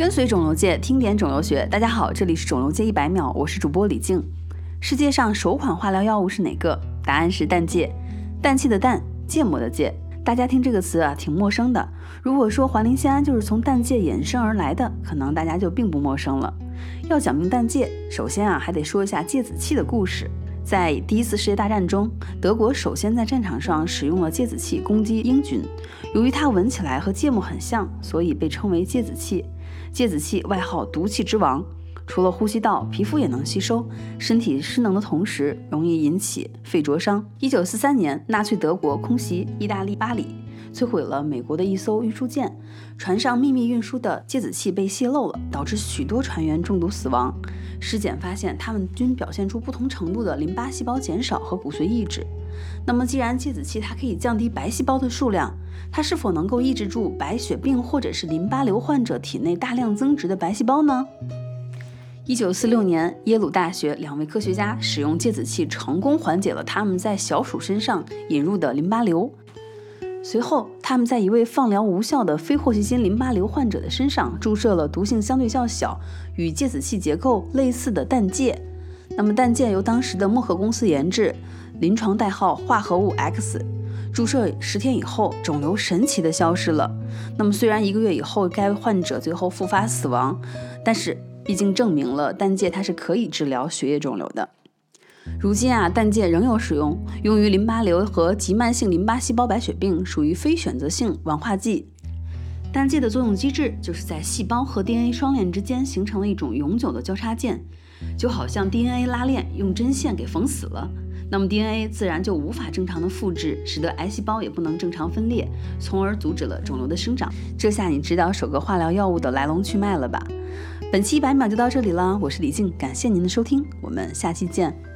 跟随肿瘤界，听点肿瘤学。大家好，这里是肿瘤界一百秒，我是主播李静。世界上首款化疗药物是哪个？答案是氮芥，氮气的氮，芥末的芥。大家听这个词啊，挺陌生的。如果说环磷酰胺就是从氮芥衍生而来的，可能大家就并不陌生了。要讲明氮芥，首先啊，还得说一下芥子气的故事。在第一次世界大战中，德国首先在战场上使用了芥子气攻击英军。由于它闻起来和芥末很像，所以被称为芥子气。芥子气外号毒气之王，除了呼吸道、皮肤也能吸收，身体失能的同时，容易引起肺灼伤。一九四三年，纳粹德国空袭意大利巴黎。摧毁了美国的一艘运输舰，船上秘密运输的芥子气被泄漏了，导致许多船员中毒死亡。尸检发现，他们均表现出不同程度的淋巴细胞减少和骨髓抑制。那么，既然芥子气它可以降低白细胞的数量，它是否能够抑制住白血病或者是淋巴瘤患者体内大量增殖的白细胞呢？一九四六年，耶鲁大学两位科学家使用芥子气，成功缓解了他们在小鼠身上引入的淋巴瘤。随后，他们在一位放疗无效的非霍奇金淋巴瘤患者的身上注射了毒性相对较小、与芥子气结构类似的氮芥。那么，氮芥由当时的默克公司研制，临床代号化合物 X。注射十天以后，肿瘤神奇的消失了。那么，虽然一个月以后该患者最后复发死亡，但是毕竟证明了氮芥它是可以治疗血液肿瘤的。如今啊，氮芥仍有使用，用于淋巴瘤和急慢性淋巴细胞白血病，属于非选择性烷化剂。氮芥的作用机制就是在细胞和 DNA 双链之间形成了一种永久的交叉键，就好像 DNA 拉链用针线给缝死了，那么 DNA 自然就无法正常的复制，使得癌细胞也不能正常分裂，从而阻止了肿瘤的生长。这下你知道首个化疗药物的来龙去脉了吧？本期一百秒就到这里了，我是李静，感谢您的收听，我们下期见。